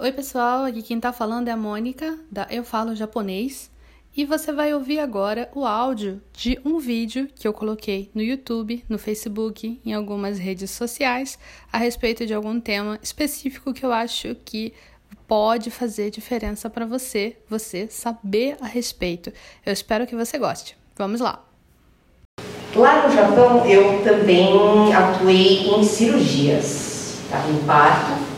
Oi, pessoal, aqui quem tá falando é a Mônica, da Eu Falo Japonês, e você vai ouvir agora o áudio de um vídeo que eu coloquei no YouTube, no Facebook, em algumas redes sociais, a respeito de algum tema específico que eu acho que pode fazer diferença para você, você saber a respeito. Eu espero que você goste. Vamos lá! Lá no Japão, eu também atuei em cirurgias, tá? em parto,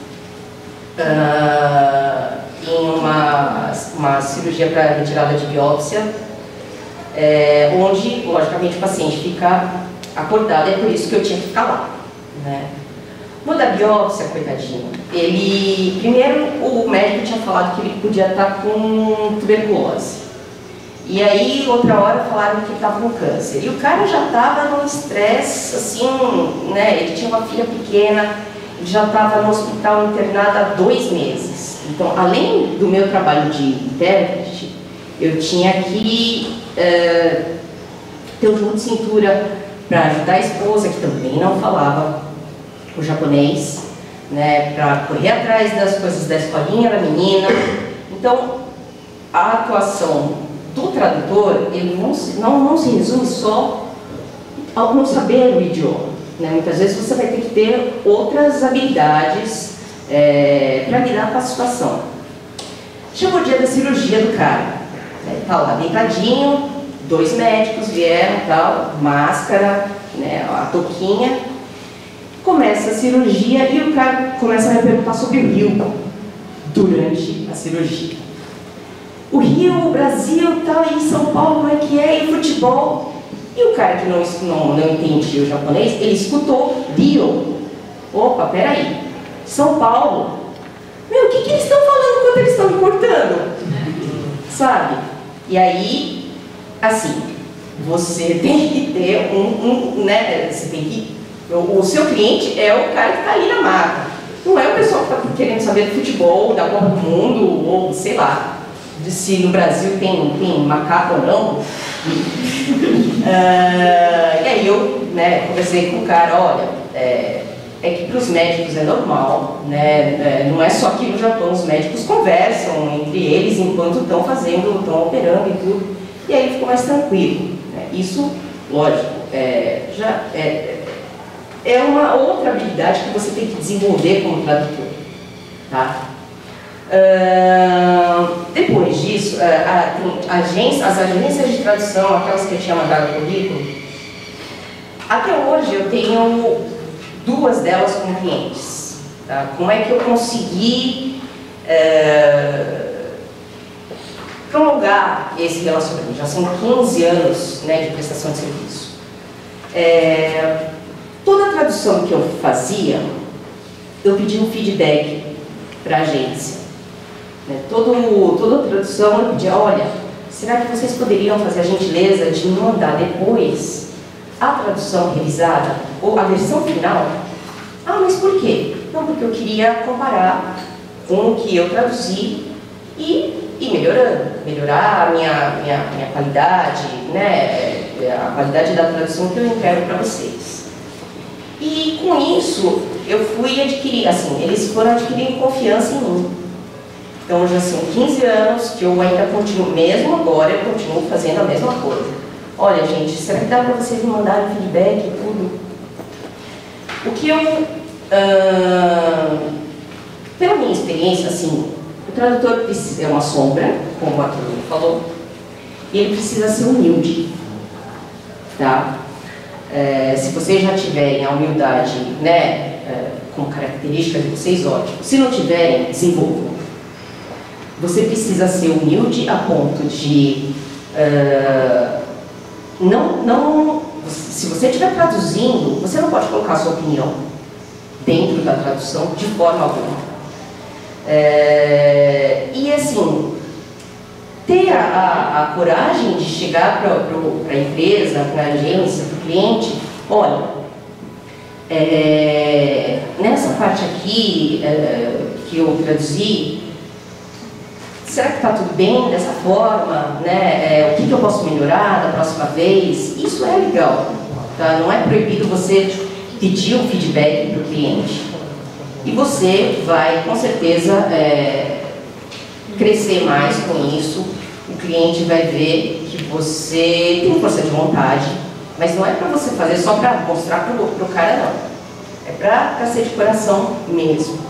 em uma, uma cirurgia para retirada de biópsia, é, onde, logicamente, o paciente fica acordado, é por isso que eu tinha que ficar lá. Né? No da biópsia, coitadinho, ele, primeiro o médico tinha falado que ele podia estar com tuberculose. E aí, outra hora, falaram que ele estava com câncer. E o cara já estava num estresse, assim, né? Ele tinha uma filha pequena, já estava no hospital internado há dois meses. Então, além do meu trabalho de intérprete, eu tinha que uh, ter um jogo de cintura para ajudar a esposa, que também não falava o japonês, né, para correr atrás das coisas da escolinha da menina. Então, a atuação do tradutor, ele não não, não se resume só ao não saber o idioma. Né? Muitas vezes você vai ter que ter outras habilidades é, para com a situação. Chegou o dia da cirurgia do cara. Né? Tá lá deitadinho, dois médicos vieram, tal, máscara, né, a touquinha. Começa a cirurgia e o cara começa a me perguntar sobre o rio durante a cirurgia o Rio, o Brasil, tal, e São Paulo, como é que é, e futebol. E o cara que não, não, não entendia o japonês, ele escutou Rio. Opa, peraí. São Paulo. Meu, o que, que eles estão falando quando eles estão me cortando? Sabe? E aí, assim, você tem que ter um, um né, você tem que, o, o seu cliente é o cara que está ali na maca. Não é o pessoal que está querendo saber do futebol, da Copa do Mundo, ou sei lá de se no Brasil tem, tem macaco ou não. uh, e aí eu né, conversei com o cara, olha, é, é que para os médicos é normal, né? É, não é só aqui no Japão, os médicos conversam entre eles enquanto estão fazendo, estão operando e tudo. E aí ficou mais tranquilo. Né? Isso, lógico, é, já é, é uma outra habilidade que você tem que desenvolver como tradutor. Tá? Uh, depois disso, uh, a, agência, as agências de tradução, aquelas que eu tinha mandado currículo, até hoje eu tenho duas delas com clientes. Tá? Como é que eu consegui uh, prolongar esse relacionamento? Já são 15 anos né, de prestação de serviço. É, toda a tradução que eu fazia, eu pedi um feedback para a agência. Né? Todo, toda tradução pedia, olha, será que vocês poderiam fazer a gentileza de mandar depois a tradução revisada ou a versão final? Ah, mas por quê? Não, porque eu queria comparar com o que eu traduzi e ir melhorando, melhorar a minha, minha, minha qualidade, né, a qualidade da tradução que eu entrego para vocês. E com isso, eu fui adquirir, assim, eles foram adquirindo confiança em mim. Então já são 15 anos que eu ainda continuo, mesmo agora eu continuo fazendo a mesma coisa. Olha gente, será que dá para vocês me mandarem feedback e tudo? O que eu, uh, pela minha experiência, assim, o tradutor precisa, é uma sombra, como a Turma falou, e ele precisa ser humilde, tá? É, se vocês já tiverem a humildade, né, é, como característica de vocês, ótimo. Se não tiverem, desenvolvam. Você precisa ser humilde a ponto de uh, não, não, se você estiver traduzindo, você não pode colocar sua opinião dentro da tradução de forma alguma. É, e assim, ter a, a, a, coragem de chegar para a empresa, para a agência, para o cliente, olha, é, nessa parte aqui é, que eu traduzi, será que está tudo bem dessa forma? Né? É, o que, que, eu posso melhorar da próxima vez? Isso é legal. Tá? Não é proibido você pedir um feedback para o cliente. E E você vai, com certeza, é, crescer mais com isso. O cliente vai ver que você tem força de vontade, mas não é para você fazer só para mostrar para o cara, não. É para ser de coração mesmo.